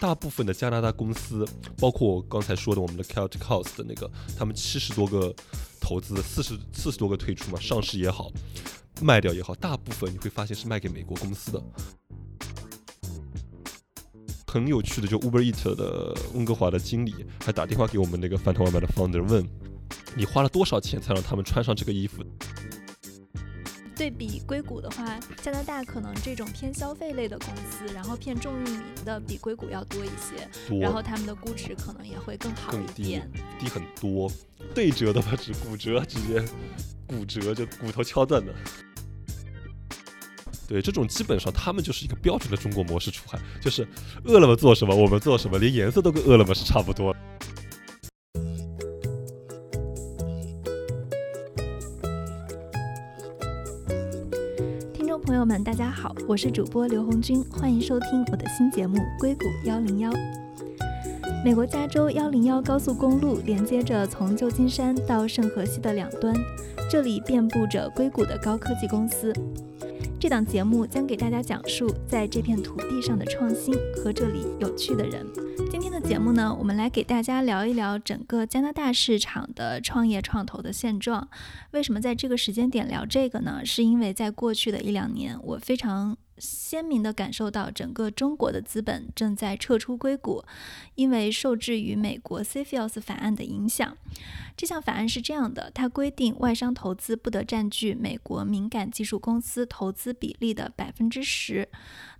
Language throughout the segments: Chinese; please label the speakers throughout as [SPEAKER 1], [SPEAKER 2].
[SPEAKER 1] 大部分的加拿大公司，包括我刚才说的我们的 Celtic o u s e 的那个，他们七十多个投资，四十四十多个退出嘛，上市也好，卖掉也好，大部分你会发现是卖给美国公司的。很有趣的，就 Uber Eat 的温哥华的经理还打电话给我们那个饭团外卖的 founder 问，你花了多少钱才让他们穿上这个衣服？
[SPEAKER 2] 对比硅谷的话，加拿大可能这种偏消费类的公司，然后偏重运营的比硅谷要多一些，然后他们的估值可能也会更好一点，
[SPEAKER 1] 低很多，对折的吧，只骨折直接骨折就骨头敲断的。对，这种基本上他们就是一个标准的中国模式出海，就是饿了么做什么我们做什么，连颜色都跟饿了么是差不多。
[SPEAKER 2] 大家好，我是主播刘红军，欢迎收听我的新节目《硅谷幺零幺》。美国加州幺零幺高速公路连接着从旧金山到圣荷西的两端，这里遍布着硅谷的高科技公司。这档节目将给大家讲述在这片土地上的创新和这里有趣的人。今天的节目呢，我们来给大家聊一聊整个加拿大市场的创业创投的现状。为什么在这个时间点聊这个呢？是因为在过去的一两年，我非常。鲜明地感受到，整个中国的资本正在撤出硅谷，因为受制于美国 CFIUS 法案的影响。这项法案是这样的，它规定外商投资不得占据美国敏感技术公司投资比例的百分之十。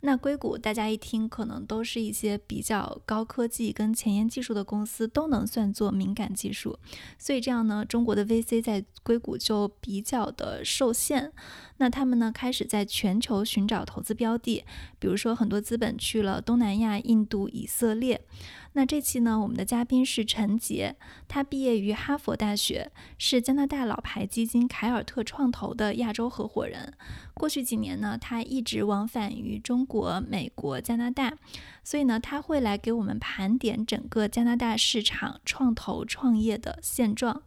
[SPEAKER 2] 那硅谷大家一听，可能都是一些比较高科技跟前沿技术的公司，都能算作敏感技术。所以这样呢，中国的 VC 在硅谷就比较的受限。那他们呢，开始在全球寻找投资标的，比如说很多资本去了东南亚、印度、以色列。那这期呢，我们的嘉宾是陈杰，他毕业于哈佛大学，是加拿大老牌基金凯尔特创投的亚洲合伙人。过去几年呢，他一直往返于中国、美国、加拿大，所以呢，他会来给我们盘点整个加拿大市场创投创业的现状。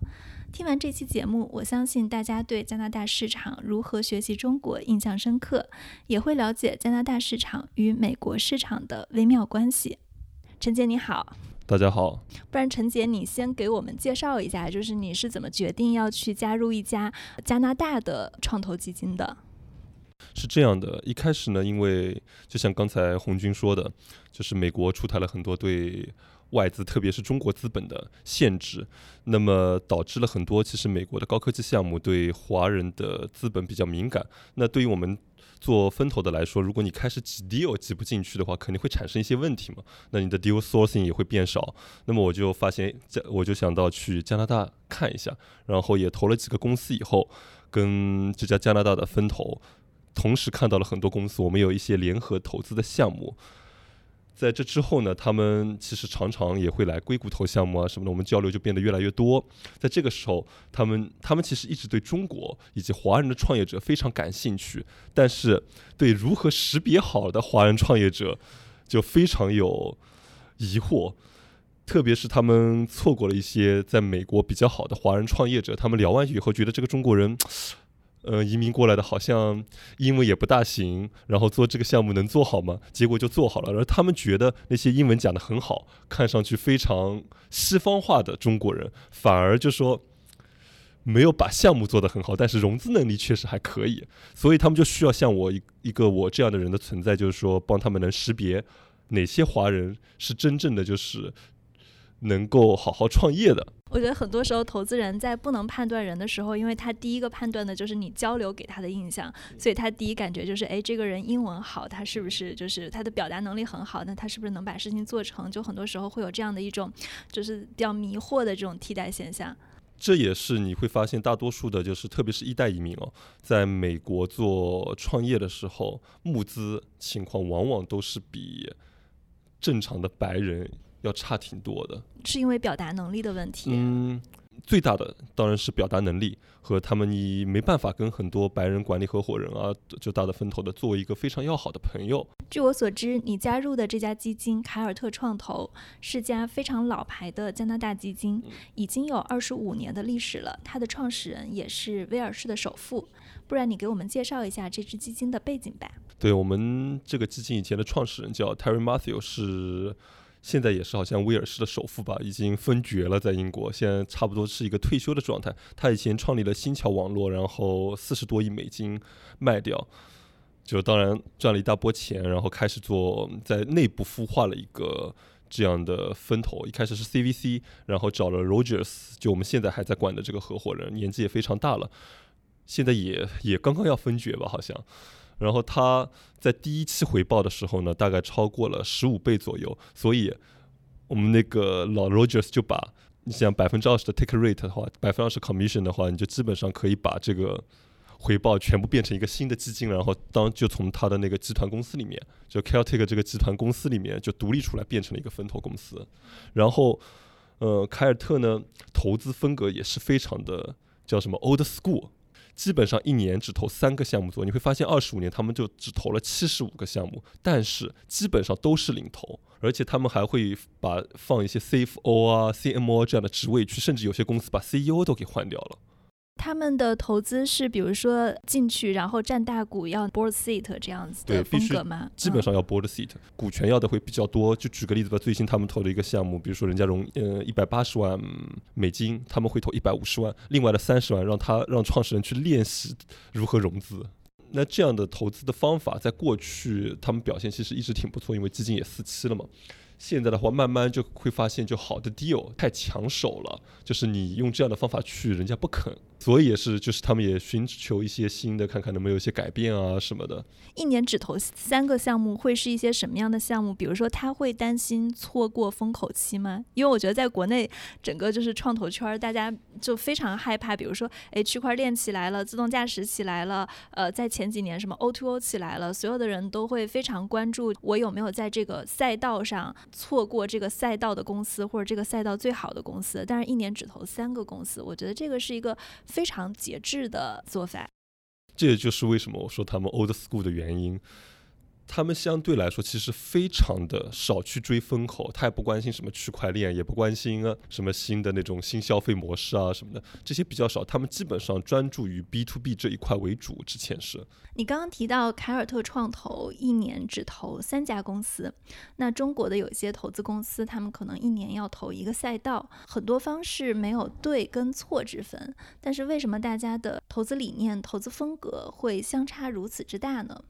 [SPEAKER 2] 听完这期节目，我相信大家对加拿大市场如何学习中国印象深刻，也会了解加拿大市场与美国市场的微妙关系。陈杰你好，
[SPEAKER 1] 大家好。
[SPEAKER 2] 不然陈姐你先给我们介绍一下，就是你是怎么决定要去加入一家加拿大的创投基金的？
[SPEAKER 1] 是这样的，一开始呢，因为就像刚才红军说的，就是美国出台了很多对。外资，特别是中国资本的限制，那么导致了很多其实美国的高科技项目对华人的资本比较敏感。那对于我们做分投的来说，如果你开始挤 deal 挤不进去的话，肯定会产生一些问题嘛。那你的 deal sourcing 也会变少。那么我就发现，我就想到去加拿大看一下，然后也投了几个公司，以后跟这家加拿大的分投同时看到了很多公司，我们有一些联合投资的项目。在这之后呢，他们其实常常也会来硅谷投项目啊什么的，我们交流就变得越来越多。在这个时候，他们他们其实一直对中国以及华人的创业者非常感兴趣，但是对如何识别好的华人创业者就非常有疑惑，特别是他们错过了一些在美国比较好的华人创业者，他们聊完以后觉得这个中国人。呃，移民过来的好像英文也不大行，然后做这个项目能做好吗？结果就做好了。而他们觉得那些英文讲得很好，看上去非常西方化的中国人，反而就说没有把项目做得很好，但是融资能力确实还可以。所以他们就需要像我一一个我这样的人的存在，就是说帮他们能识别哪些华人是真正的就是能够好好创业的。
[SPEAKER 2] 我觉得很多时候，投资人在不能判断人的时候，因为他第一个判断的就是你交流给他的印象，所以他第一感觉就是，哎，这个人英文好，他是不是就是他的表达能力很好？那他是不是能把事情做成？就很多时候会有这样的一种，就是比较迷惑的这种替代现象。
[SPEAKER 1] 这也是你会发现，大多数的，就是特别是一代移民哦，在美国做创业的时候，募资情况往往都是比正常的白人。要差挺多的，
[SPEAKER 2] 是因为表达能力的问题。
[SPEAKER 1] 嗯，最大的当然是表达能力和他们，你没办法跟很多白人管理合伙人啊，就大的分头的作为一个非常要好的朋友。
[SPEAKER 2] 据我所知，你加入的这家基金凯尔特创投是家非常老牌的加拿大基金，已经有二十五年的历史了。它的创始人也是威尔士的首富。不然你给我们介绍一下这支基金的背景吧。
[SPEAKER 1] 对我们这个基金以前的创始人叫 Terry Matthew，是现在也是好像威尔士的首富吧，已经分爵了，在英国，现在差不多是一个退休的状态。他以前创立了新桥网络，然后四十多亿美金卖掉，就当然赚了一大波钱，然后开始做在内部孵化了一个这样的分头。一开始是 CVC，然后找了 Rogers，就我们现在还在管的这个合伙人，年纪也非常大了，现在也也刚刚要分爵吧，好像。然后他在第一期回报的时候呢，大概超过了十五倍左右，所以我们那个老 Rogers 就把你想百分之二十的 take rate 的话，百分之二十 commission 的话，你就基本上可以把这个回报全部变成一个新的基金，然后当就从他的那个集团公司里面，就 Celtic 这个集团公司里面就独立出来，变成了一个分投公司。然后，呃，凯尔特呢，投资风格也是非常的叫什么 old school。基本上一年只投三个项目做，你会发现二十五年他们就只投了七十五个项目，但是基本上都是领投，而且他们还会把放一些 CFO 啊、CMO 这样的职位去，甚至有些公司把 CEO 都给换掉了。
[SPEAKER 2] 他们的投资是，比如说进去然后占大股，要 board seat 这样子的风格吗？
[SPEAKER 1] 基本上要 board seat，股权要的会比较多。就举个例子吧，最近他们投的一个项目，比如说人家融呃一百八十万美金，他们会投一百五十万，另外的三十万让他让创始人去练习如何融资。那这样的投资的方法，在过去他们表现其实一直挺不错，因为基金也四期了嘛。现在的话，慢慢就会发现，就好的 deal 太抢手了，就是你用这样的方法去，人家不肯。所以也是，就是他们也寻求一些新的，看看能不能有一些改变啊什么的。
[SPEAKER 2] 一年只投三个项目，会是一些什么样的项目？比如说，他会担心错过风口期吗？因为我觉得在国内，整个就是创投圈，大家就非常害怕。比如说，哎，区块链起来了，自动驾驶起来了，呃，在前几年什么 O2O 起来了，所有的人都会非常关注我有没有在这个赛道上错过这个赛道的公司，或者这个赛道最好的公司。但是，一年只投三个公司，我觉得这个是一个。非常节制的做法，
[SPEAKER 1] 这也就是为什么我说他们 old school 的原因。他们相对来说其实非常的少去追风口，他也不关心什么区块链，也不关心啊什么新的那种新消费模式啊什么的，这些比较少。他们基本上专注于 B to B 这一块为主。之前是
[SPEAKER 2] 你刚刚提到凯尔特创投一年只投三家公司，那中国的有些投资公司，他们可能一年要投一个赛道，很多方式没有对跟错之分，但是为什么大家的投资理念、投资风格会相差如此之大呢？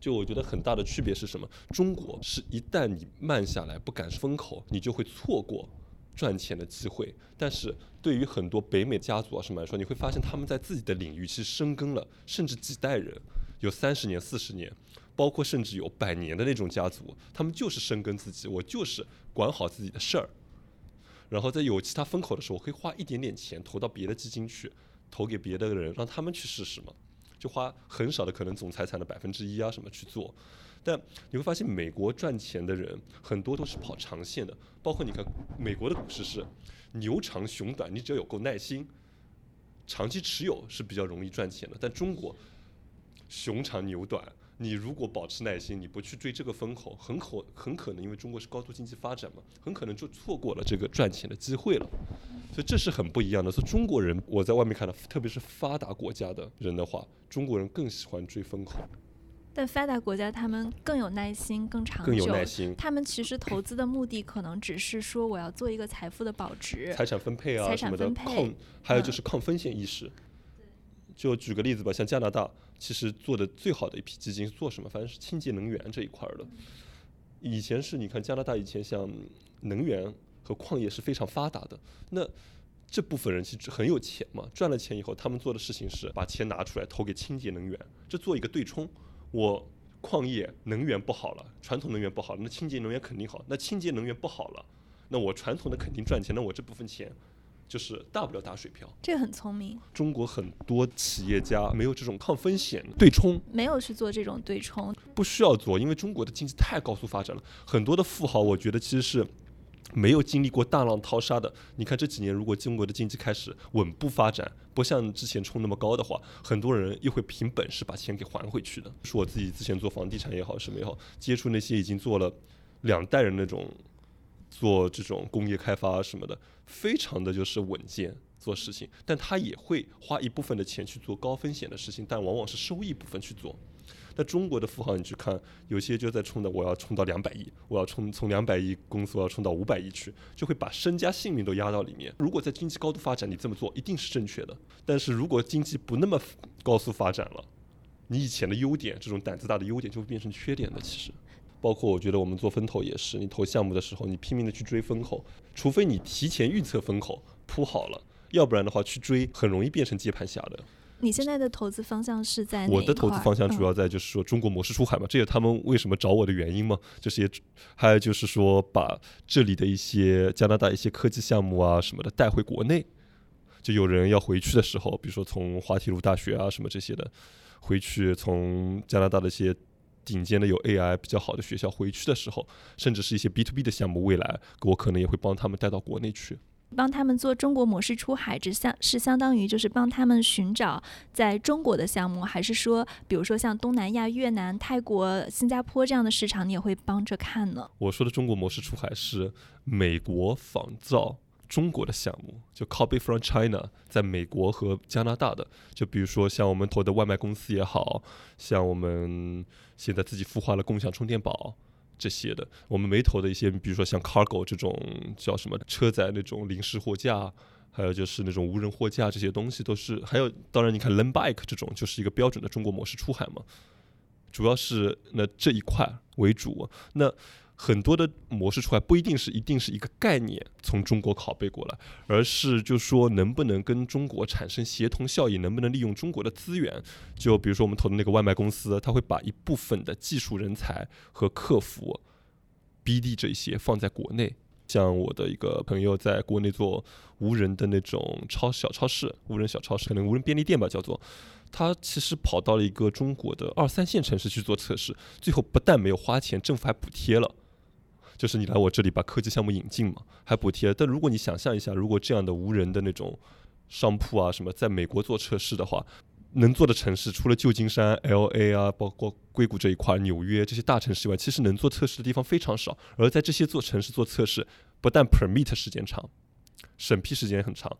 [SPEAKER 1] 就我觉得很大的区别是什么？中国是一旦你慢下来不赶风口，你就会错过赚钱的机会。但是对于很多北美家族啊什么来说，你会发现他们在自己的领域其实深耕了，甚至几代人，有三十年、四十年，包括甚至有百年的那种家族，他们就是深耕自己，我就是管好自己的事儿。然后在有其他风口的时候，我可以花一点点钱投到别的基金去，投给别的人，让他们去试试嘛。花很少的可能总财产的百分之一啊什么去做，但你会发现美国赚钱的人很多都是跑长线的，包括你看美国的股市是牛长熊短，你只要有够耐心，长期持有是比较容易赚钱的。但中国熊长牛短，你如果保持耐心，你不去追这个风口，很可很可能因为中国是高度经济发展嘛，很可能就错过了这个赚钱的机会了。所以这是很不一样的。所以中国人，我在外面看到，特别是发达国家的人的话，中国人更喜欢追风口。
[SPEAKER 2] 但发达国家他们更有耐心，更长久。
[SPEAKER 1] 更有耐心。
[SPEAKER 2] 他们其实投资的目的可能只是说，我要做一个财富的保值、
[SPEAKER 1] 财产分配啊
[SPEAKER 2] 什么
[SPEAKER 1] 的，抗还有就是抗风险意识。就举个例子吧，像加拿大，其实做的最好的一批基金做什么？反正是清洁能源这一块儿的。以前是你看加拿大以前像能源。和矿业是非常发达的，那这部分人其实很有钱嘛，赚了钱以后，他们做的事情是把钱拿出来投给清洁能源，这做一个对冲。我矿业能源不好了，传统能源不好了，那清洁能源肯定好。那清洁能源不好了，那我传统的肯定赚钱，那我这部分钱就是大不了打水漂。
[SPEAKER 2] 这个很聪明。
[SPEAKER 1] 中国很多企业家没有这种抗风险对冲，
[SPEAKER 2] 没有去做这种对冲，
[SPEAKER 1] 不需要做，因为中国的经济太高速发展了，很多的富豪，我觉得其实是。没有经历过大浪淘沙的，你看这几年，如果中国的经济开始稳步发展，不像之前冲那么高的话，很多人又会凭本事把钱给还回去的。是我自己之前做房地产也好，什么也好，接触那些已经做了两代人那种做这种工业开发什么的，非常的就是稳健做事情，但他也会花一部分的钱去做高风险的事情，但往往是收益部分去做。那中国的富豪你去看，有些就在冲的，我要冲到两百亿，我要冲从两百亿公司我要冲到五百亿去，就会把身家性命都压到里面。如果在经济高度发展，你这么做一定是正确的。但是如果经济不那么高速发展了，你以前的优点，这种胆子大的优点就会变成缺点的。其实，包括我觉得我们做风投也是，你投项目的时候，你拼命的去追风口，除非你提前预测风口铺好了，要不然的话去追很容易变成接盘侠的。
[SPEAKER 2] 你现在的投资方向是在
[SPEAKER 1] 我的投资方向主要在就是说中国模式出海嘛，这也他们为什么找我的原因嘛。就是也还有就是说把这里的一些加拿大一些科技项目啊什么的带回国内，就有人要回去的时候，比如说从滑铁卢大学啊什么这些的回去，从加拿大的一些顶尖的有 AI 比较好的学校回去的时候，甚至是一些 B to B 的项目，未来我可能也会帮他们带到国内去。
[SPEAKER 2] 帮他们做中国模式出海，只相是相当于就是帮他们寻找在中国的项目，还是说，比如说像东南亚、越南、泰国、新加坡这样的市场，你也会帮着看呢？
[SPEAKER 1] 我说的中国模式出海是美国仿造中国的项目，就 copy from China，在美国和加拿大的，就比如说像我们投的外卖公司也好像我们现在自己孵化了共享充电宝。这些的，我们没投的一些，比如说像 cargo 这种叫什么车载那种临时货架，还有就是那种无人货架这些东西，都是还有，当然你看 Lend bike 这种，就是一个标准的中国模式出海嘛，主要是那这一块为主，那。很多的模式出来不一定是一定是一个概念从中国拷贝过来，而是就说能不能跟中国产生协同效应，能不能利用中国的资源？就比如说我们投的那个外卖公司，他会把一部分的技术人才和客服、BD 这些放在国内。像我的一个朋友在国内做无人的那种超小超市、无人小超市，可能无人便利店吧，叫做。他其实跑到了一个中国的二三线城市去做测试，最后不但没有花钱，政府还补贴了。就是你来我这里把科技项目引进嘛，还补贴。但如果你想象一下，如果这样的无人的那种商铺啊什么，在美国做测试的话，能做的城市除了旧金山、L A 啊，包括硅谷这一块、纽约这些大城市以外，其实能做测试的地方非常少。而在这些做城市做测试，不但 permit 时间长，审批时间很长，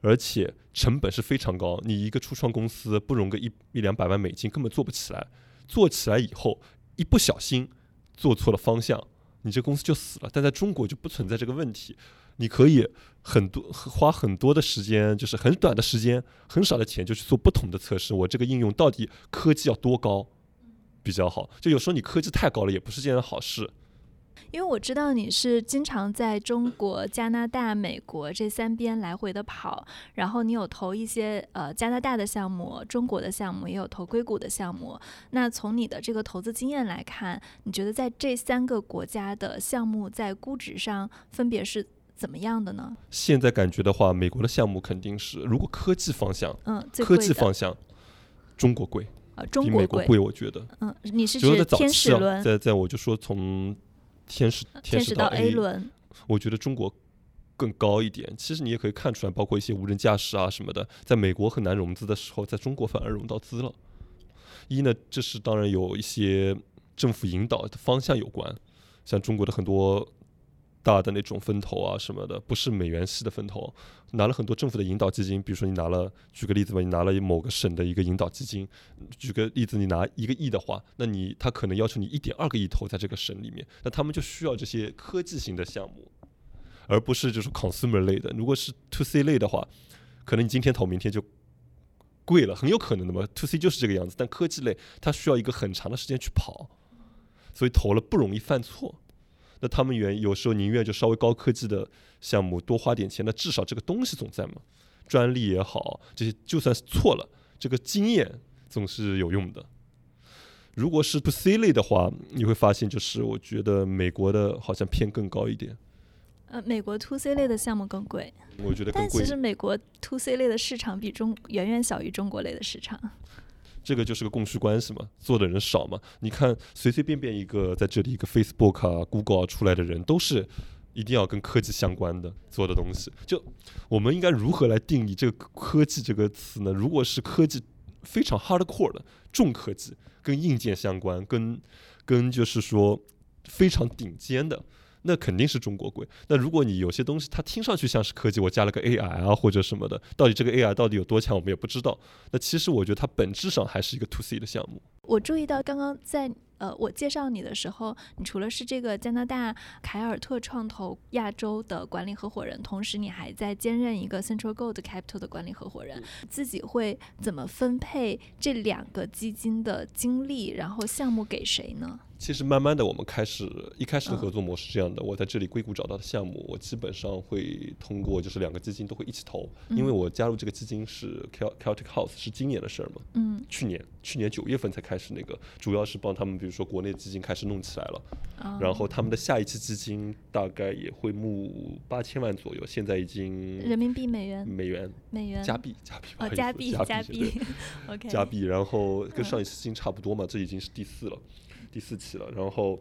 [SPEAKER 1] 而且成本是非常高。你一个初创公司不融个一一两百万美金根本做不起来，做起来以后一不小心做错了方向。你这公司就死了，但在中国就不存在这个问题。你可以很多花很多的时间，就是很短的时间，很少的钱就去做不同的测试。我这个应用到底科技要多高比较好？就有时候你科技太高了，也不是件好事。
[SPEAKER 2] 因为我知道你是经常在中国、加拿大、美国这三边来回的跑，然后你有投一些呃加拿大的项目、中国的项目，也有投硅谷的项目。那从你的这个投资经验来看，你觉得在这三个国家的项目在估值上分别是怎么样的呢？
[SPEAKER 1] 现在感觉的话，美国的项目肯定是，如果科技方向，
[SPEAKER 2] 嗯，
[SPEAKER 1] 科技方向，中国贵，
[SPEAKER 2] 呃，中
[SPEAKER 1] 国贵，我觉得，
[SPEAKER 2] 嗯，你是指天使轮？
[SPEAKER 1] 在在我就说从。天使
[SPEAKER 2] 天使
[SPEAKER 1] 到
[SPEAKER 2] A 轮，
[SPEAKER 1] 我觉得中国更高一点。其实你也可以看出来，包括一些无人驾驶啊什么的，在美国很难融资的时候，在中国反而融到资了。一呢，这是当然有一些政府引导的方向有关，像中国的很多。大的那种分投啊什么的，不是美元系的分投，拿了很多政府的引导基金，比如说你拿了，举个例子吧，你拿了某个省的一个引导基金，举个例子，你拿一个亿的话，那你他可能要求你一点二个亿投在这个省里面，那他们就需要这些科技型的项目，而不是就是 consumer 类的。如果是 to C 类的话，可能你今天投，明天就贵了，很有可能的嘛。to C 就是这个样子，但科技类它需要一个很长的时间去跑，所以投了不容易犯错。那他们愿有时候宁愿就稍微高科技的项目多花点钱，那至少这个东西总在嘛，专利也好，这些就算是错了，这个经验总是有用的。如果是 to C 类的话，你会发现就是我觉得美国的好像偏更高一点。
[SPEAKER 2] 呃，美国 to C 类的项目更贵，
[SPEAKER 1] 我觉得
[SPEAKER 2] 但其实美国 to C 类的市场比中远远小于中国类的市场。
[SPEAKER 1] 这个就是个供需关系嘛，做的人少嘛。你看，随随便便一个在这里一个 Facebook 啊、Google 啊出来的人，都是一定要跟科技相关的做的东西。就我们应该如何来定义这个科技这个词呢？如果是科技非常 hardcore 的重科技，跟硬件相关，跟跟就是说非常顶尖的，那肯定是中国贵。那如果你有些东西它听上去像是科技，我加了个 AI 啊或者什么的，到底这个 AI 到底有多强，我们也不知道。那其实我觉得它本质上还是一个 To C 的项目。
[SPEAKER 2] 我注意到刚刚在呃我介绍你的时候，你除了是这个加拿大凯尔特创投亚洲的管理合伙人，同时你还在兼任一个 Central Gold Capital 的管理合伙人。自己会怎么分配这两个基金的精力，然后项目给谁呢？
[SPEAKER 1] 其实慢慢的，我们开始一开始的合作模式这样的。我在这里硅谷找到的项目，我基本上会通过就是两个基金都会一起投，因为我加入这个基金是 Celtic House 是今年的事儿嘛。
[SPEAKER 2] 嗯。
[SPEAKER 1] 去年去年九月份才开始那个，主要是帮他们，比如说国内基金开始弄起来了，然后他们的下一期基金大概也会募八千万左右，现在已经
[SPEAKER 2] 人民币美元。
[SPEAKER 1] 美元。
[SPEAKER 2] 美元。
[SPEAKER 1] 加币 加币
[SPEAKER 2] 哦加币加币 OK
[SPEAKER 1] 加币，然后跟上一次基金差不多嘛，这已经是第四了。第四期了，然后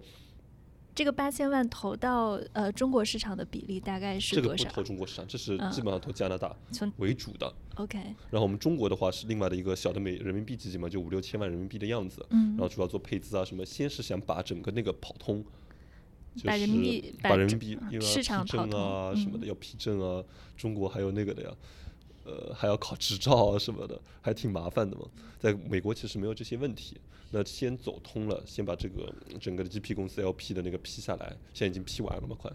[SPEAKER 2] 这个八千万投到呃中国市场的比例大概是
[SPEAKER 1] 多少？这个不投中国市场，这是基本上投加拿大为主的。
[SPEAKER 2] OK。
[SPEAKER 1] 然后我们中国的话是另外的一个小的美人民币基金嘛，就五六千万人民币的样子。
[SPEAKER 2] 嗯。
[SPEAKER 1] 然后主要做配资啊什么，先是想把整个那个跑通，
[SPEAKER 2] 把人民币
[SPEAKER 1] 把人民币因为
[SPEAKER 2] 市场
[SPEAKER 1] 批证啊什么的要批证啊，中国还有那个的呀。呃，还要考执照啊什么的，还挺麻烦的嘛。在美国其实没有这些问题。那先走通了，先把这个整个的 GP 公司 LP 的那个批下来，现在已经批完了嘛，快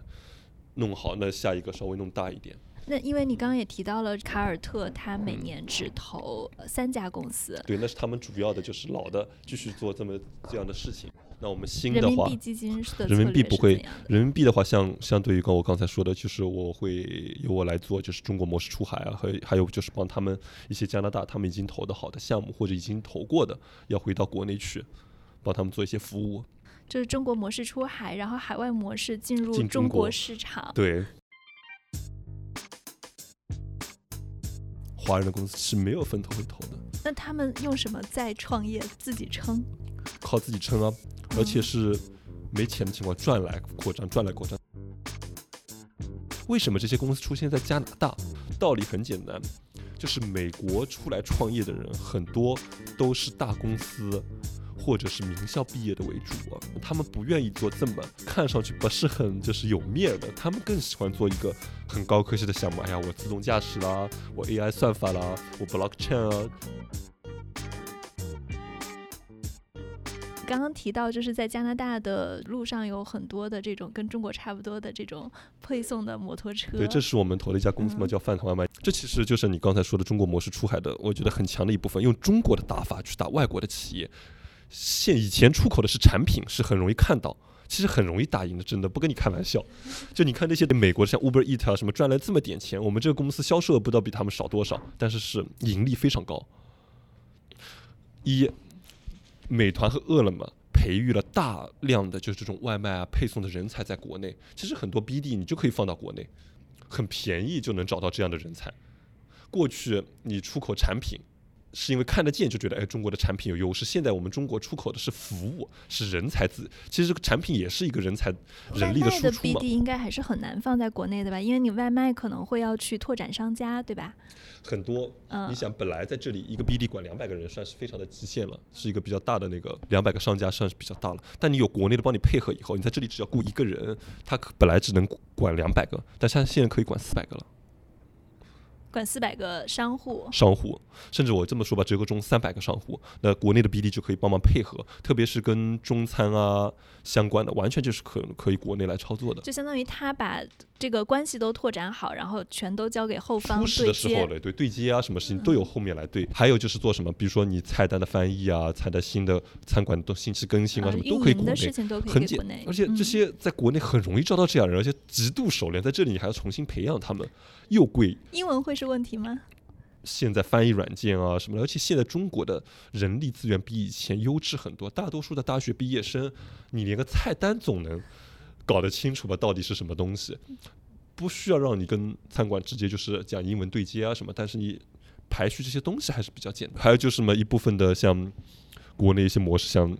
[SPEAKER 1] 弄好。那下一个稍微弄大一点。
[SPEAKER 2] 那因为你刚刚也提到了卡尔特，他每年只投三家公司。
[SPEAKER 1] 对，那是他们主要的就是老的继续做这么这样的事情。那我们新的话，人
[SPEAKER 2] 民币基金的
[SPEAKER 1] 人民币不会，人民币的话，像相对于刚我刚才说的，就是我会由我来做，就是中国模式出海啊，和还有就是帮他们一些加拿大他们已经投的好的项目或者已经投过的，要回到国内去，帮他们做一些服务。
[SPEAKER 2] 就是中国模式出海，然后海外模式进入
[SPEAKER 1] 中
[SPEAKER 2] 国市场。
[SPEAKER 1] 对。华人的公司是没有分头会投的。
[SPEAKER 2] 那他们用什么在创业？自己撑？
[SPEAKER 1] 靠自己撑啊！而且是没钱的情况赚来扩张，赚来扩张。为什么这些公司出现在加拿大？道理很简单，就是美国出来创业的人很多都是大公司或者是名校毕业的为主啊，他们不愿意做这么看上去不是很就是有面的，他们更喜欢做一个很高科技的项目。哎呀，我自动驾驶啦，我 AI 算法啦，我 blockchain 啊。
[SPEAKER 2] 刚刚提到，就是在加拿大的路上有很多的这种跟中国差不多的这种配送的摩托车。
[SPEAKER 1] 对，这是我们投的一家公司嘛，叫饭团外卖。这其实就是你刚才说的中国模式出海的，我觉得很强的一部分。用中国的打法去打外国的企业，现以前出口的是产品，是很容易看到，其实很容易打赢的，真的不跟你开玩笑。就你看那些美国的，像 Uber e a t 啊什么，赚了这么点钱，我们这个公司销售额不知道比他们少多少，但是是盈利非常高。一美团和饿了么培育了大量的就是这种外卖啊配送的人才在国内，其实很多 BD 你就可以放到国内，很便宜就能找到这样的人才。过去你出口产品。是因为看得见就觉得哎，中国的产品有优势。现在我们中国出口的是服务，是人才资。其实这个产品也是一个人才、人力
[SPEAKER 2] 的
[SPEAKER 1] 输出
[SPEAKER 2] 嘛。BD 应该还是很难放在国内的吧？因为你外卖可能会要去拓展商家，对吧？
[SPEAKER 1] 很多。嗯。你想，本来在这里一个 BD 管两百个人，算是非常的极限了，是一个比较大的那个两百个商家算是比较大了。但你有国内的帮你配合以后，你在这里只要雇一个人，他本来只能管两百个，但现在现在可以管四百个了。
[SPEAKER 2] 管四百个商户，
[SPEAKER 1] 商户，甚至我这么说吧，折合中三百个商户，那国内的 BD 就可以帮忙配合，特别是跟中餐啊相关的，完全就是可可以国内来操作的。
[SPEAKER 2] 就相当于他把这个关系都拓展好，然后全都交给后方
[SPEAKER 1] 初始的时候嘞，对对接啊，什么事情都有后面来对。还有就是做什么，比如说你菜单的翻译啊，菜单新的餐馆都信息更新啊，什么都可以国内，很简单。而且这些在国内很容易招到这样人，而且极度熟练，在这里你还要重新培养他们。又贵，
[SPEAKER 2] 英文会是问题吗？
[SPEAKER 1] 现在翻译软件啊什么的，而且现在中国的人力资源比以前优质很多。大多数的大学毕业生，你连个菜单总能搞得清楚吧？到底是什么东西？不需要让你跟餐馆直接就是讲英文对接啊什么，但是你排序这些东西还是比较简单。还有就是什么一部分的像国内一些模式，像。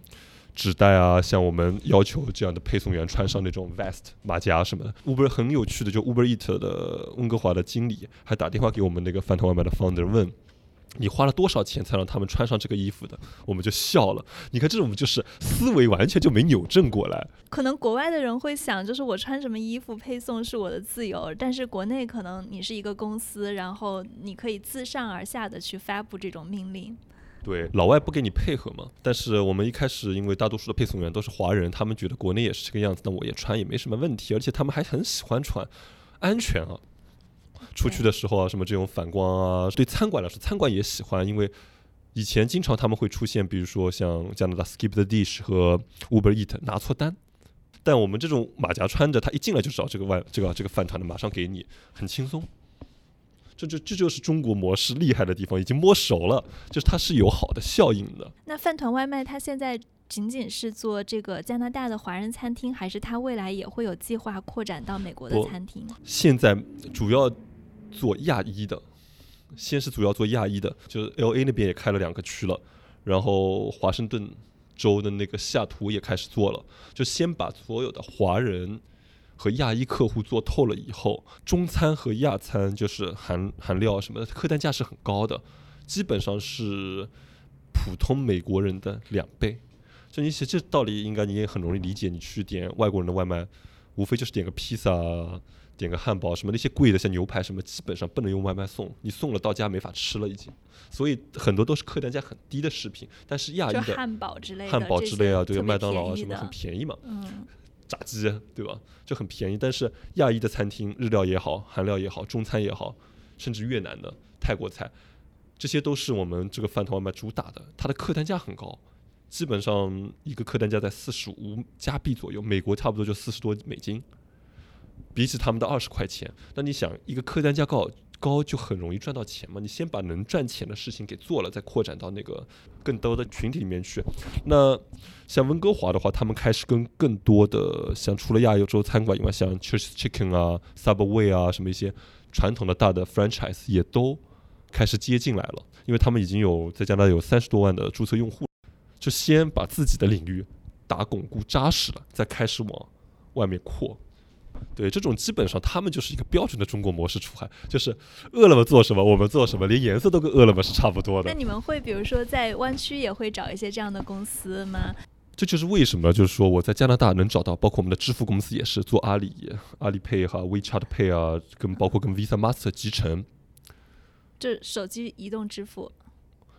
[SPEAKER 1] 纸袋啊，像我们要求这样的配送员穿上那种 vest 马甲什么的。Uber 很有趣的，就 Uber Eat 的温哥华的经理还打电话给我们那个饭团外卖的 founder 问，你花了多少钱才让他们穿上这个衣服的？我们就笑了。你看这种就是思维完全就没扭正过来。
[SPEAKER 2] 可能国外的人会想，就是我穿什么衣服配送是我的自由，但是国内可能你是一个公司，然后你可以自上而下的去发布这种命令。
[SPEAKER 1] 对，老外不给你配合嘛。但是我们一开始因为大多数的配送员都是华人，他们觉得国内也是这个样子，那我也穿也没什么问题，而且他们还很喜欢穿，安全啊。出去的时候啊，什么这种反光啊，对餐馆来说，餐馆也喜欢，因为以前经常他们会出现，比如说像加拿大 Skip the Dish 和 Uber Eat 拿错单，但我们这种马甲穿着，他一进来就找这个外这个这个饭团的，马上给你，很轻松。这就这就是中国模式厉害的地方，已经摸熟了，就是它是有好的效应的。
[SPEAKER 2] 那饭团外卖它现在仅仅是做这个加拿大的华人餐厅，还是它未来也会有计划扩展到美国的餐厅？
[SPEAKER 1] 现在主要。做亚裔的，先是主要做亚裔的，就是 L A 那边也开了两个区了，然后华盛顿州的那个西雅图也开始做了，就先把所有的华人和亚裔客户做透了以后，中餐和亚餐就是含含料什么的，客单价是很高的，基本上是普通美国人的两倍。就你写这道理，应该你也很容易理解。你去点外国人的外卖，无非就是点个披萨。点个汉堡什么那些贵的像牛排什么基本上不能用外卖送，你送了到家没法吃了已经，所以很多都是客单价很低的食品。但是亚裔的
[SPEAKER 2] 汉堡之类
[SPEAKER 1] 的，汉堡之类啊，对，麦当劳
[SPEAKER 2] 啊
[SPEAKER 1] 什么很便宜嘛，
[SPEAKER 2] 嗯，
[SPEAKER 1] 炸鸡对吧，就很便宜。但是亚裔的餐厅，日料也好，韩料也好，中餐也好，甚至越南的泰国菜，这些都是我们这个饭团外卖主打的，它的客单价很高，基本上一个客单价在四十五加币左右，美国差不多就四十多美金。比起他们的二十块钱，那你想一个客单价高高就很容易赚到钱嘛？你先把能赚钱的事情给做了，再扩展到那个更多的群体里面去。那像温哥华的话，他们开始跟更多的像除了亚洲餐馆以外，像 Church Chicken 啊、Subway 啊什么一些传统的大的 franchise 也都开始接进来了，因为他们已经有在加拿大有三十多万的注册用户，就先把自己的领域打巩固扎实了，再开始往外面扩。对，这种基本上他们就是一个标准的中国模式出海，就是饿了么做什么我们做什么，连颜色都跟饿了么是差不多的。
[SPEAKER 2] 那你们会比如说在湾区也会找一些这样的公司吗？
[SPEAKER 1] 这就是为什么，就是说我在加拿大能找到，包括我们的支付公司也是做阿里、阿里 Pay 哈、WeChat Pay 啊，跟包括跟 Visa、Master 集成，
[SPEAKER 2] 就手机移动支付，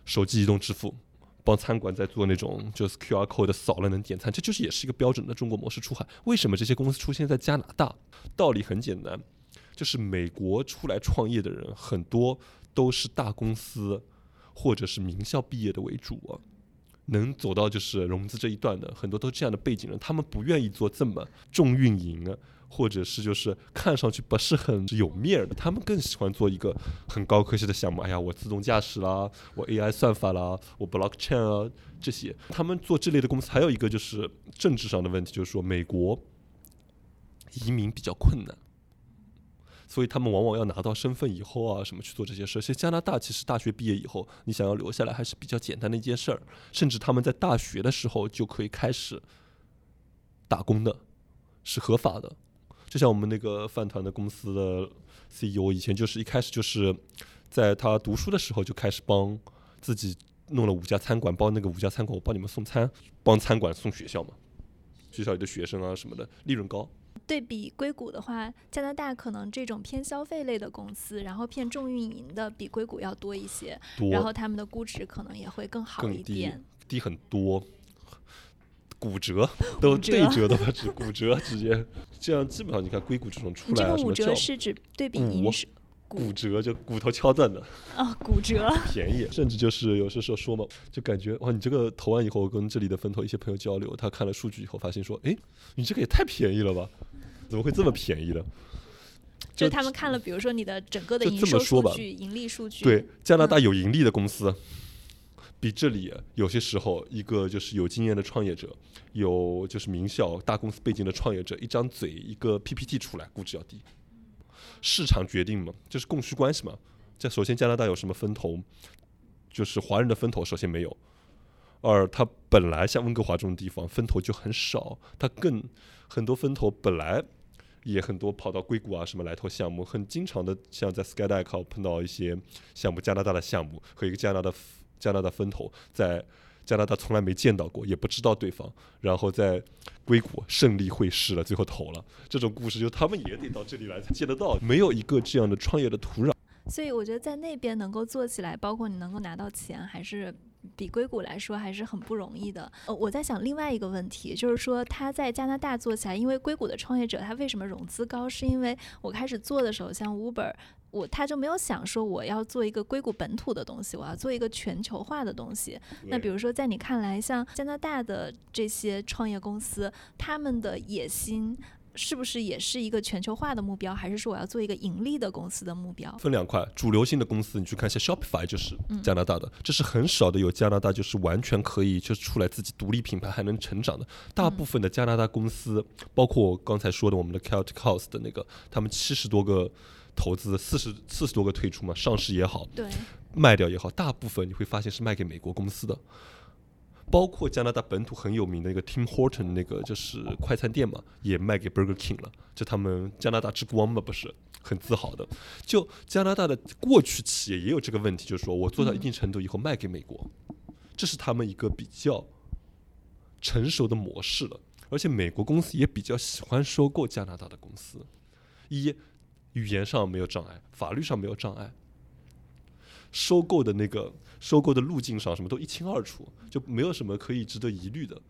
[SPEAKER 1] 手机移动支付。帮餐馆在做那种就是 QR code 扫了能点餐，这就是也是一个标准的中国模式出海。为什么这些公司出现在加拿大？道理很简单，就是美国出来创业的人很多都是大公司或者是名校毕业的为主啊，能走到就是融资这一段的很多都这样的背景人，他们不愿意做这么重运营。或者是就是看上去不是很有面儿的，他们更喜欢做一个很高科技的项目。哎呀，我自动驾驶啦，我 AI 算法啦，我 blockchain 啊这些。他们做这类的公司，还有一个就是政治上的问题，就是说美国移民比较困难，所以他们往往要拿到身份以后啊，什么去做这些事。其实加拿大其实大学毕业以后，你想要留下来还是比较简单的一件事儿，甚至他们在大学的时候就可以开始打工的，是合法的。就像我们那个饭团的公司的 CEO，以前就是一开始就是在他读书的时候就开始帮自己弄了五家餐馆，包那个五家餐馆我帮你们送餐，帮餐馆送学校嘛，学校里的学生啊什么的，利润高。
[SPEAKER 2] 对比硅谷的话，加拿大可能这种偏消费类的公司，然后偏重运营的比硅谷要多一些，然后他们的估值可能也会更好一点，
[SPEAKER 1] 低很多。骨折 都对折的吧，只骨折直接这样，基本上你看硅谷这种出来
[SPEAKER 2] 啊，什么折是指对比
[SPEAKER 1] 骨骨折就骨头敲断的
[SPEAKER 2] 啊，骨折
[SPEAKER 1] 便宜，甚至就是有些时候说嘛，就感觉哇，你这个投完以后跟这里的分头一些朋友交流，他看了数据以后发现说，哎，你这个也太便宜了吧？怎么会这么便宜的？
[SPEAKER 2] 就他们看了，比如说你的整个的营收数据、盈利数据，
[SPEAKER 1] 对加拿大有盈利的公司。比这里有些时候，一个就是有经验的创业者，有就是名校大公司背景的创业者，一张嘴一个 PPT 出来，估值要低。市场决定嘛，就是供需关系嘛。这首先加拿大有什么风投，就是华人的风投首先没有，二它本来像温哥华这种地方分头就很少，它更很多分头本来也很多跑到硅谷啊什么来投项目，很经常的像在 Skydeck 碰到一些项目，加拿大的项目和一个加拿大加拿大分头在加拿大从来没见到过，也不知道对方，然后在硅谷胜利会师了，最后投了。这种故事就他们也得到这里来才见得到，没有一个这样的创业的土壤。
[SPEAKER 2] 所以我觉得在那边能够做起来，包括你能够拿到钱，还是。比硅谷来说还是很不容易的。呃，我在想另外一个问题，就是说他在加拿大做起来，因为硅谷的创业者他为什么融资高？是因为我开始做的时候，像 Uber，我他就没有想说我要做一个硅谷本土的东西，我要做一个全球化的东西。那比如说在你看来，像加拿大的这些创业公司，他们的野心。是不是也是一个全球化的目标，还是说我要做一个盈利的公司的目标？
[SPEAKER 1] 分两块，主流性的公司，你去看一下 Shopify，就是加拿大的，这是很少的有加拿大就是完全可以就出来自己独立品牌还能成长的。大部分的加拿大公司，包括我刚才说的我们的 Celtic House 的那个，他们七十多个投资，四十四十多个退出嘛，上市也好，
[SPEAKER 2] 对，
[SPEAKER 1] 卖掉也好，大部分你会发现是卖给美国公司的。包括加拿大本土很有名的一个 Tim Horton 那个就是快餐店嘛，也卖给 Burger King 了，就他们加拿大之光嘛，不是很自豪的。就加拿大的过去企业也有这个问题，就是说我做到一定程度以后卖给美国，这是他们一个比较成熟的模式了。而且美国公司也比较喜欢收购加拿大的公司，一语言上没有障碍，法律上没有障碍。收购的那个收购的路径上，什么都一清二楚，就没有什么可以值得疑虑的。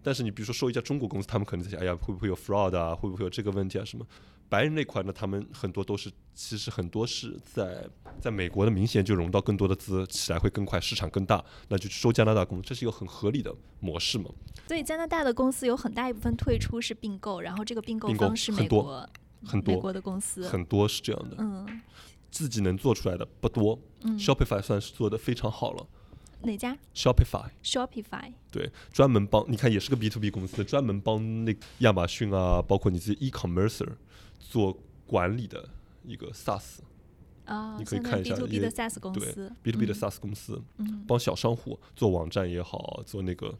[SPEAKER 1] 但是你比如说收一家中国公司，他们可能在想，哎呀，会不会有 fraud 啊？会不会有这个问题啊？什么？白人那块呢？他们很多都是，其实很多是在在美国的，明显就融到更多的资，起来会更快，市场更大，那就去收加拿大公司，这是一个很合理的模式嘛。
[SPEAKER 2] 所以加拿大的公司有很大一部分退出是并购，然后这个并购方是美
[SPEAKER 1] 国很多
[SPEAKER 2] 美国的公司，
[SPEAKER 1] 很多是这样的。
[SPEAKER 2] 嗯。
[SPEAKER 1] 自己能做出来的不多，Shopify 算是做的非常好了。
[SPEAKER 2] 哪家
[SPEAKER 1] ？Shopify，Shopify，对，专门帮你看也是个 B to B 公司，专门帮那亚马逊啊，包括你自己 e-commerce 做管理的一个 SaaS。
[SPEAKER 2] 啊，
[SPEAKER 1] 你可以看一下
[SPEAKER 2] ，B to B 的 SaaS 公司
[SPEAKER 1] ，B to B 的 SaaS 公司，帮小商户做网站也好，做那个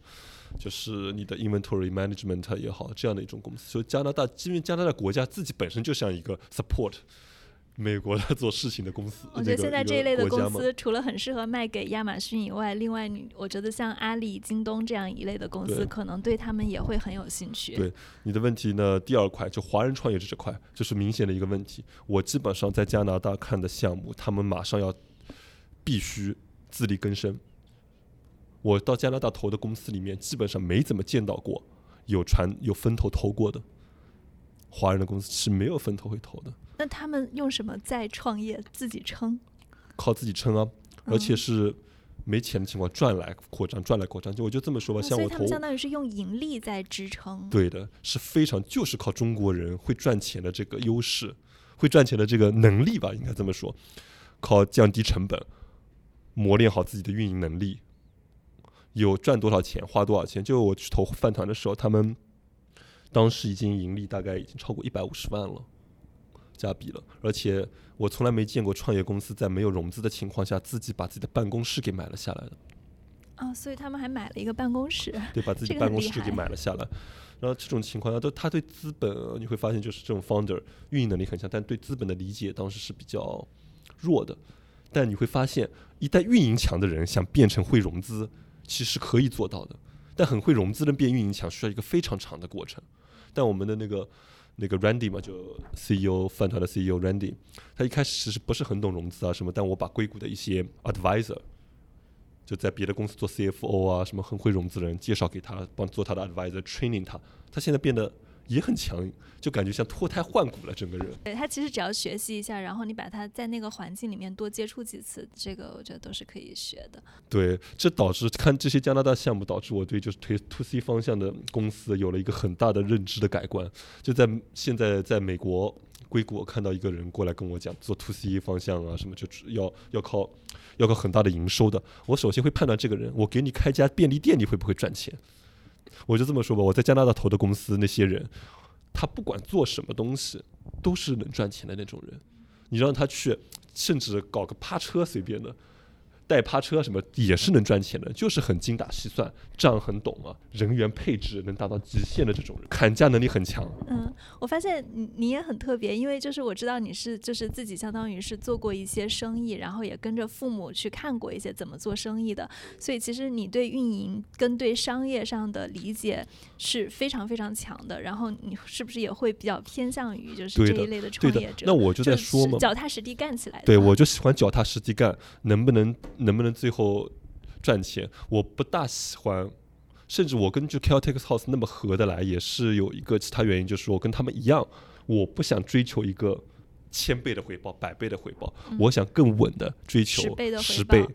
[SPEAKER 1] 就是你的 inventory management 也好，这样的一种公司。所以加拿大，因为加拿大国家自己本身就像一个 support。美国的做事情的公司，
[SPEAKER 2] 我觉得现在这一类的公司，除了很适合卖给亚马逊以外，另外你我觉得像阿里、京东这样一类的公司，可能对他们也会很有兴趣。
[SPEAKER 1] 对你的问题呢，第二块就华人创业者这块，就是明显的一个问题。我基本上在加拿大看的项目，他们马上要必须自力更生。我到加拿大投的公司里面，基本上没怎么见到过有传有分头投过的华人的公司是没有分头会投的。
[SPEAKER 2] 那他们用什么在创业？自己撑？
[SPEAKER 1] 靠自己撑啊！而且是没钱的情况赚来扩张，赚来扩张。就我就这么说吧，像我
[SPEAKER 2] 投，相当于是用盈利在支撑。
[SPEAKER 1] 对的，是非常就是靠中国人会赚钱的这个优势，会赚钱的这个能力吧，应该这么说。靠降低成本，磨练好自己的运营能力，有赚多少钱花多少钱。就我去投饭团的时候，他们当时已经盈利大概已经超过一百五十万了。加币了，而且我从来没见过创业公司在没有融资的情况下，自己把自己的办公室给买了下来的。
[SPEAKER 2] 哦，所以他们还买了一个办公室，
[SPEAKER 1] 对，把自己办公室给买了下来。然后这种情况下，都他对资本，你会发现就是这种 founder 运营能力很强，但对资本的理解当时是比较弱的。但你会发现，一旦运营强的人想变成会融资，其实可以做到的。但很会融资的变运营强，需要一个非常长的过程。但我们的那个。那个 Randy 嘛，就 CEO 饭团的 CEO Randy，他一开始其实不是很懂融资啊什么，但我把硅谷的一些 advisor，就在别的公司做 CFO 啊什么很会融资的人介绍给他，帮做他的 advisor，training 他，他现在变得。也很强，就感觉像脱胎换骨了，整个人。
[SPEAKER 2] 对他其实只要学习一下，然后你把他在那个环境里面多接触几次，这个我觉得都是可以学的。
[SPEAKER 1] 对，这导致看这些加拿大项目，导致我对就是推 to C 方向的公司有了一个很大的认知的改观。就在现在在美国硅谷，我看到一个人过来跟我讲做 to C 方向啊什么，就要要靠要靠很大的营收的。我首先会判断这个人，我给你开家便利店，你会不会赚钱？我就这么说吧，我在加拿大投的公司，那些人，他不管做什么东西，都是能赚钱的那种人。你让他去，甚至搞个趴车随便的，代趴车什么也是能赚钱的，就是很精打细算，账很懂啊，人员配置能达到极限的这种人，砍价能力很强。
[SPEAKER 2] 嗯，我发现你你也很特别，因为就是我知道你是就是自己相当于是做过一些生意，然后也跟着父母去看过一些怎么做生意的，所以其实你对运营跟对商业上的理解是非常非常强的。然后你是不是也会比较偏向于就是这一类的创业者？
[SPEAKER 1] 那我就在说嘛，
[SPEAKER 2] 脚踏实地干起来。
[SPEAKER 1] 对，我就喜欢脚踏实地干，能不能？能不能最后赚钱？我不大喜欢，甚至我跟就 Caltex House 那么合得来，也是有一个其他原因，就是我跟他们一样，我不想追求一个千倍的回报、百倍的回报，我想更稳的追求十倍、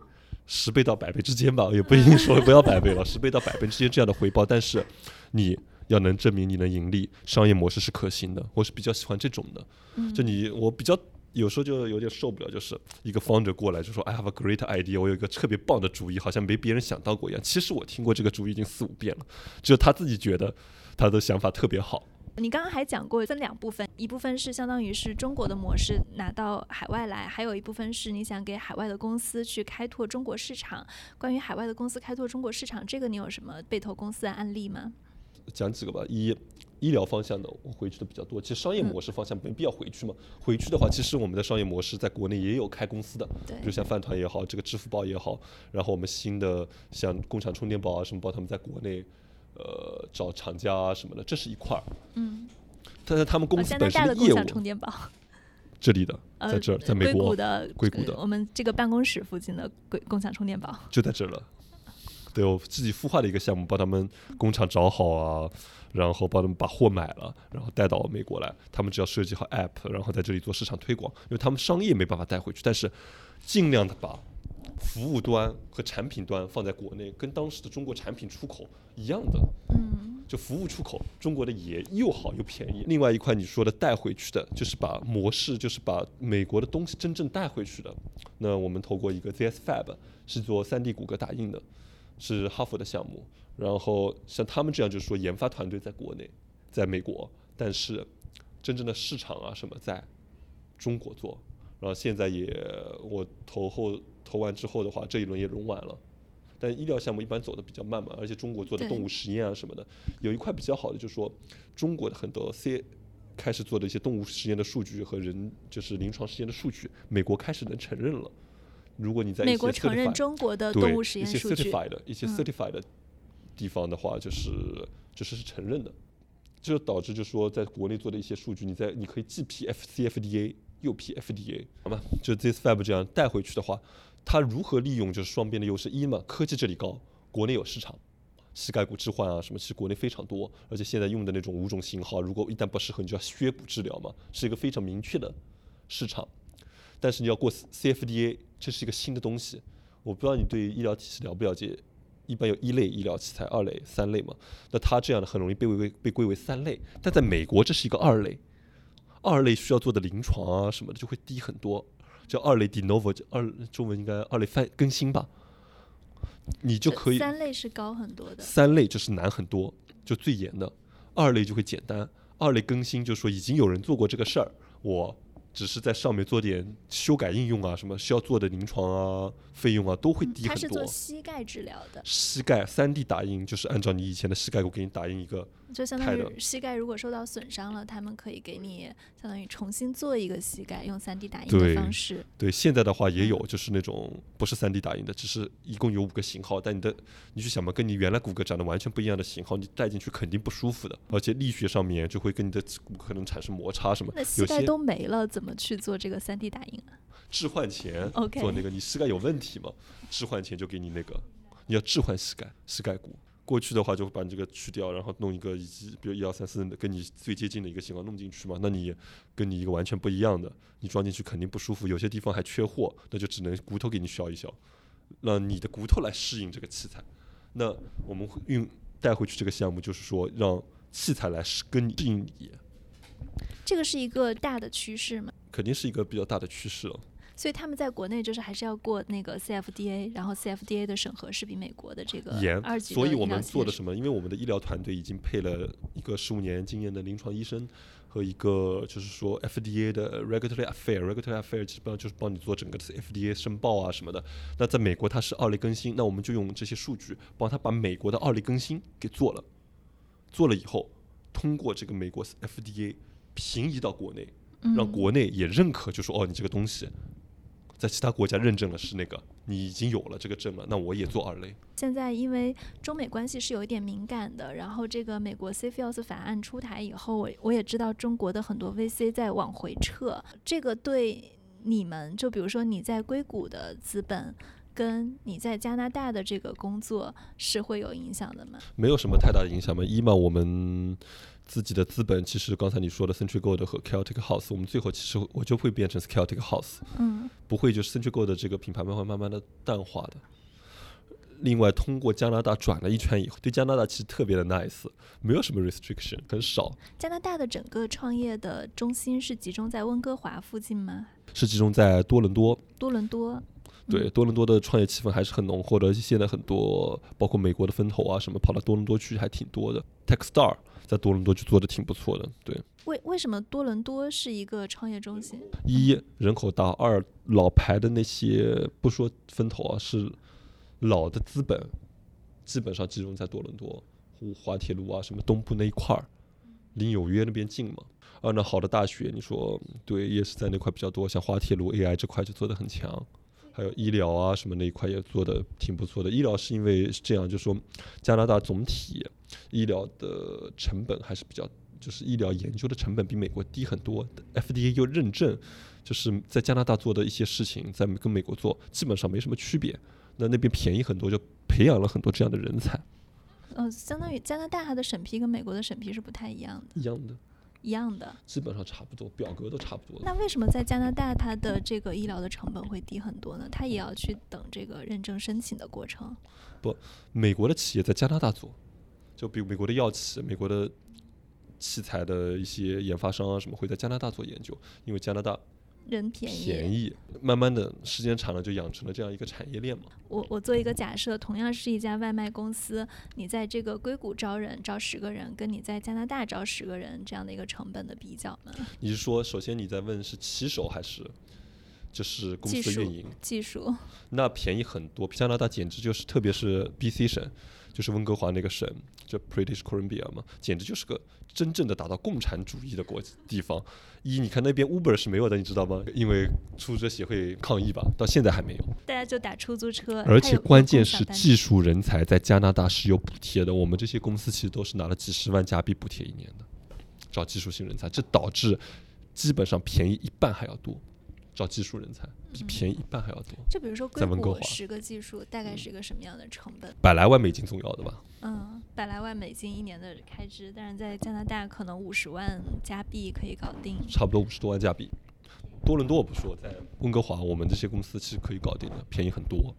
[SPEAKER 1] 十倍到百倍之间吧，也不一定说不要百倍了，十倍到百倍之间这样的回报，但是你要能证明你能盈利，商业模式是可行的，我是比较喜欢这种的。就你，我比较。有时候就有点受不了，就是一个方者过来就说 “I have a great idea”，我有一个特别棒的主意，好像没别人想到过一样。其实我听过这个主意已经四五遍了，只有他自己觉得他的想法特别好。
[SPEAKER 2] 你刚刚还讲过分两部分，一部分是相当于是中国的模式拿到海外来，还有一部分是你想给海外的公司去开拓中国市场。关于海外的公司开拓中国市场，这个你有什么被投公司的案例吗？
[SPEAKER 1] 讲几个吧，一。医疗方向的我回去的比较多，其实商业模式方向没必要回去嘛。回去的话，其实我们的商业模式在国内也有开公司的，比如像饭团也好，这个支付宝也好，然后我们新的像共享充电宝啊什么宝，他们在国内呃找厂家啊什么的，这是一块儿。
[SPEAKER 2] 嗯。
[SPEAKER 1] 但是他们公司本身的业务，
[SPEAKER 2] 充电宝，
[SPEAKER 1] 这里的，在这儿，在美国
[SPEAKER 2] 的
[SPEAKER 1] 硅谷的，
[SPEAKER 2] 我们这个办公室附近的共共享充电宝
[SPEAKER 1] 就在这儿了。对我自己孵化的一个项目，帮他们工厂找好啊。然后帮他们把货买了，然后带到美国来。他们只要设计好 App，然后在这里做市场推广，因为他们商业没办法带回去，但是尽量的把服务端和产品端放在国内，跟当时的中国产品出口一样的。
[SPEAKER 2] 嗯，
[SPEAKER 1] 就服务出口，中国的也又好又便宜。另外一块你说的带回去的，就是把模式，就是把美国的东西真正带回去的。那我们投过一个 ZS Fab，是做 3D 骨骼打印的，是哈佛的项目。然后像他们这样，就是说研发团队在国内，在美国，但是真正的市场啊什么在中国做。然后现在也我投后投完之后的话，这一轮也融完了。但医疗项目一般走的比较慢嘛，而且中国做的动物实验啊什么的，有一块比较好的就是说，中国的很多 C 开始做的一些动物实验的数据和人就是临床实验的数据，美国开始能承认了。如果你在
[SPEAKER 2] 美国承认中国的动物实验数据，
[SPEAKER 1] 一些 certified 一些 certified。地方的话，就是就是是承认的，这就导致就说在国内做的一些数据，你在你可以既批 F C F D A 又批 F D A，好吧？就 this fab 这样带回去的话，它如何利用就是双边的优势？一嘛，科技这里高，国内有市场，膝盖骨置换啊什么，其实国内非常多，而且现在用的那种五种型号，如果一旦不适合，你就要削骨治疗嘛，是一个非常明确的市场。但是你要过 C F D A，这是一个新的东西，我不知道你对医疗体系了不了解。一般有一类医疗器材、二类、三类嘛？那它这样的很容易被归为被归为三类，但在美国这是一个二类，二类需要做的临床啊什么的就会低很多，叫二类 de novo，二中文应该二类翻更新吧？你就可以
[SPEAKER 2] 三类是高很多的，
[SPEAKER 1] 三类就是难很多，就最严的，二类就会简单，二类更新就是说已经有人做过这个事儿，我。只是在上面做点修改应用啊，什么需要做的临床啊，费用啊都会低很多。他
[SPEAKER 2] 是做膝盖治疗的。
[SPEAKER 1] 膝盖三 D 打印就是按照你以前的膝盖骨给你打印一个。
[SPEAKER 2] 就相当于膝盖如果受到损伤了，他们可以给你相当于重新做一个膝盖，用三 D 打印的方式。
[SPEAKER 1] 对，现在的话也有，就是那种不是三 D 打印的，只是一共有五个型号，但你的你去想嘛，跟你原来骨骼长得完全不一样的型号，你戴进去肯定不舒服的，而且力学上面就会跟你的骨可能产生摩擦什么。
[SPEAKER 2] 那膝盖都没了，怎么去做这个三 D 打印啊？
[SPEAKER 1] 置换前
[SPEAKER 2] 做
[SPEAKER 1] 那个，你膝盖有问题嘛？置换前就给你那个，你要置换膝盖，膝盖骨。过去的话就会把你这个去掉，然后弄一个以及比如一二三四跟你最接近的一个型号弄进去嘛，那你跟你一个完全不一样的，你装进去肯定不舒服，有些地方还缺货，那就只能骨头给你削一削，让你的骨头来适应这个器材。那我们会运带回去这个项目，就是说让器材来跟你适应你。
[SPEAKER 2] 这个是一个大的趋势吗？
[SPEAKER 1] 肯定是一个比较大的趋势了。
[SPEAKER 2] 所以他们在国内就是还是要过那个 CFDA，然后 CFDA 的审核是比美国的这个
[SPEAKER 1] 严
[SPEAKER 2] 二，级
[SPEAKER 1] 所以我们做的什么？因为我们的医疗团队已经配了一个十五年经验的临床医生和一个就是说 FDA 的 regulatory affair，regulatory affair 基本上就是帮你做整个的 FDA 申报啊什么的。那在美国它是二类更新，那我们就用这些数据帮他把美国的二类更新给做了，做了以后通过这个美国 FDA 平移到国内，让
[SPEAKER 2] 嗯
[SPEAKER 1] 国内也认可，就说哦，你这个东西在其他国家认证了是那个，你已经有了这个证了，那我也做二类。
[SPEAKER 2] 现在因为中美关系是有一点敏感的，然后这个美国 CFIUS 法案出台以后，我我也知道中国的很多 VC 在往回撤，这个对你们就比如说你在硅谷的资本。跟你在加拿大的这个工作是会有影响的吗？
[SPEAKER 1] 没有什么太大的影响嘛。一嘛，我们自己的资本其实刚才你说的 Century Gold 和 Celtic House，我们最后其实我就会变成 Celtic House，
[SPEAKER 2] 嗯
[SPEAKER 1] 不会就是 Century Gold 的这个品牌慢慢慢慢的淡化的。另外，通过加拿大转了一圈以后，对加拿大其实特别的 nice，没有什么 restriction，很少，
[SPEAKER 2] 加拿大的整个创业的中心是集中在温哥华附近吗？
[SPEAKER 1] 是集中在多伦多。
[SPEAKER 2] 多伦多？
[SPEAKER 1] 对，多伦多的创业气氛还是很浓厚的，而且现在很多包括美国的风投啊什么跑到多伦多去还挺多的。Techstar 在多伦多就做的挺不错的，对。
[SPEAKER 2] 为为什么多伦多是一个创业中心？
[SPEAKER 1] 一人口大，二老牌的那些不说风投啊，是老的资本，基本上集中在多伦多、湖滑铁卢啊什么东部那一块儿，离纽约那边近嘛。二呢，好的大学，你说对，也是在那块比较多，像滑铁卢 AI 这块就做的很强。还有医疗啊什么那一块也做的挺不错的。医疗是因为是这样，就是说加拿大总体医疗的成本还是比较，就是医疗研究的成本比美国低很多。FDA 又认证，就是在加拿大做的一些事情，在跟美国做基本上没什么区别。那那边便宜很多，就培养了很多这样的人才，
[SPEAKER 2] 呃，相当于加拿大它的审批跟美国的审批是不太一样的，
[SPEAKER 1] 一样的，
[SPEAKER 2] 一样的。
[SPEAKER 1] 基本上差不多，表格都差不多。
[SPEAKER 2] 那为什么在加拿大它的这个医疗的成本会低很多呢？它也要去等这个认证申请的过程。
[SPEAKER 1] 不美国的企业在加拿大做，就比如美国的药企、美国的器材的一些研发商啊什么会在加拿大做研究，因为加拿大
[SPEAKER 2] 人便宜。
[SPEAKER 1] 便宜，慢慢的时间长了就养成了这样一个产业链嘛。
[SPEAKER 2] 我我做一个假设，同样是一家外卖公司，你在这个硅谷招人招十个人，跟你在加拿大招十个人这样的一个成本的比较呢？
[SPEAKER 1] 你是说，首先你在问是骑手还是就是公司运营？
[SPEAKER 2] 技术，
[SPEAKER 1] 那便宜很多。加拿大简直就是，特别是 BC 省，就是温哥华那个省，就 British Columbia 嘛，简直就是个真正的打到共产主义的国地方。一，你看那边 Uber 是没有的，你知道吗？因为出租车协会抗议吧，到现在还没有。
[SPEAKER 2] 大家就打出租车，
[SPEAKER 1] 而且关键是技术人才在加拿大是有补贴的，我们这些公司其实都是拿了几十万加币补贴一年的，找技术性人才，这导致基本上便宜一半还要多，找技术人才比
[SPEAKER 2] 嗯
[SPEAKER 1] 便宜一半还要多，
[SPEAKER 2] 就比如说硅谷十个技术大概是一个什么样的成本？
[SPEAKER 1] 百来万美金总要的吧？
[SPEAKER 2] 嗯，百来万美金一年的开支，但是在加拿大可能五十万加币可以搞定。
[SPEAKER 1] 差不多五十多万加币。多伦多我不说，在温哥华，我们这些公司其实可以搞定的，便宜很多，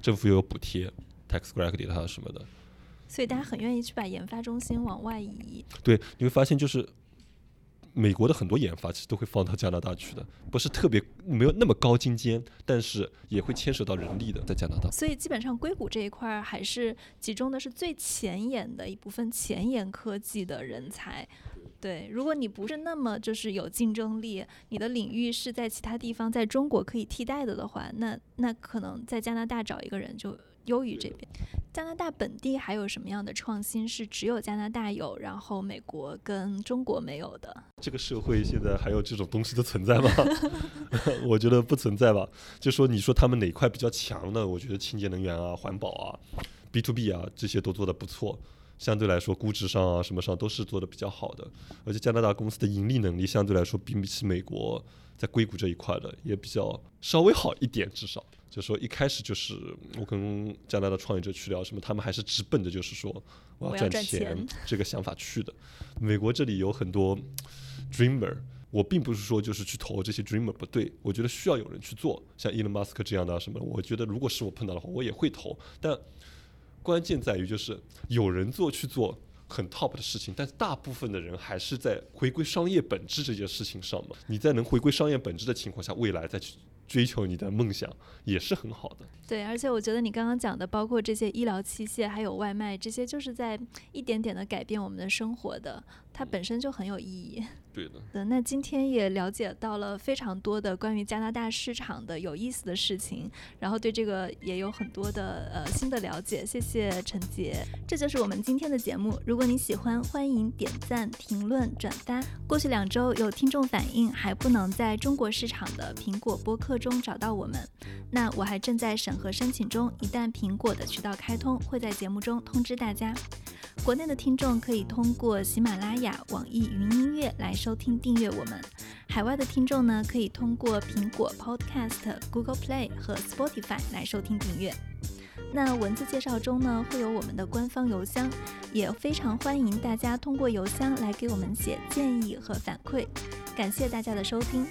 [SPEAKER 1] 政府又有补贴，tax credit 啊什么的。
[SPEAKER 2] 所以大家很愿意去把研发中心往外移。
[SPEAKER 1] 对，你会发现就是美国的很多研发其实都会放到加拿大去的，不是特别没有那么高精尖，但是也会牵涉到人力的，在加拿大。
[SPEAKER 2] 所以基本上硅谷这一块还是集中的是最前沿的一部分前沿科技的人才。对，如果你不是那么就是有竞争力，你的领域是在其他地方在中国可以替代的的话，那那可能在加拿大找一个人就优于这边。加拿大本地还有什么样的创新是只有加拿大有，然后美国跟中国没有的？
[SPEAKER 1] 这个社会现在还有这种东西的存在吗？我觉得不存在吧。就说你说他们哪块比较强呢？我觉得清洁能源啊、环保啊、B to B 啊这些都做得不错。相对来说，估值上啊什么上都是做的比较好的。而且加拿大公司的盈利能力相对来说，比起美国在硅谷这一块的也比较稍微好一点，至少。就说一开始就是我跟加拿大创业者去聊什么，他们还是直奔着就是说我
[SPEAKER 2] 我要赚
[SPEAKER 1] 钱
[SPEAKER 2] 钱
[SPEAKER 1] 这个想法去的。美国这里有很多 dreamer，我并不是说就是去投这些 dreamer 不对，我觉得需要有人去做，像 Elon Musk 这样的啊什么，我觉得如果是我碰到的话，我也会投。但关键在于就是有人做去做很 top 的事情，但大部分的人还是在回归商业本质这件事情上嘛。你在能回归商业本质的情况下，未来再去追求你的梦想，也是很好的。
[SPEAKER 2] 对，而且我觉得你刚刚讲的，包括这些医疗器械，还有外卖，这些就是在一点点的改变我们的生活的，它本身就很有意义。
[SPEAKER 1] 对的。
[SPEAKER 2] 嗯，那今天也了解到了非常多的关于加拿大市场的有意思的事情，然后对这个也有很多的呃新的了解。谢谢陈杰，这就是我们今天的节目。如果你喜欢，欢迎点赞、评论、转发。过去两周有听众反映还不能在中国市场的苹果播客中找到我们，那我还正在审。核申请中，一旦苹果的渠道开通，会在节目中通知大家。国内的听众可以通过喜马拉雅、网易云音乐来收听订阅我们；海外的听众呢，可以通过苹果 Podcast、Google Play 和 Spotify 来收听订阅。那文字介绍中呢，会有我们的官方邮箱，也非常欢迎大家通过邮箱来给我们写建议和反馈。感谢大家的收听。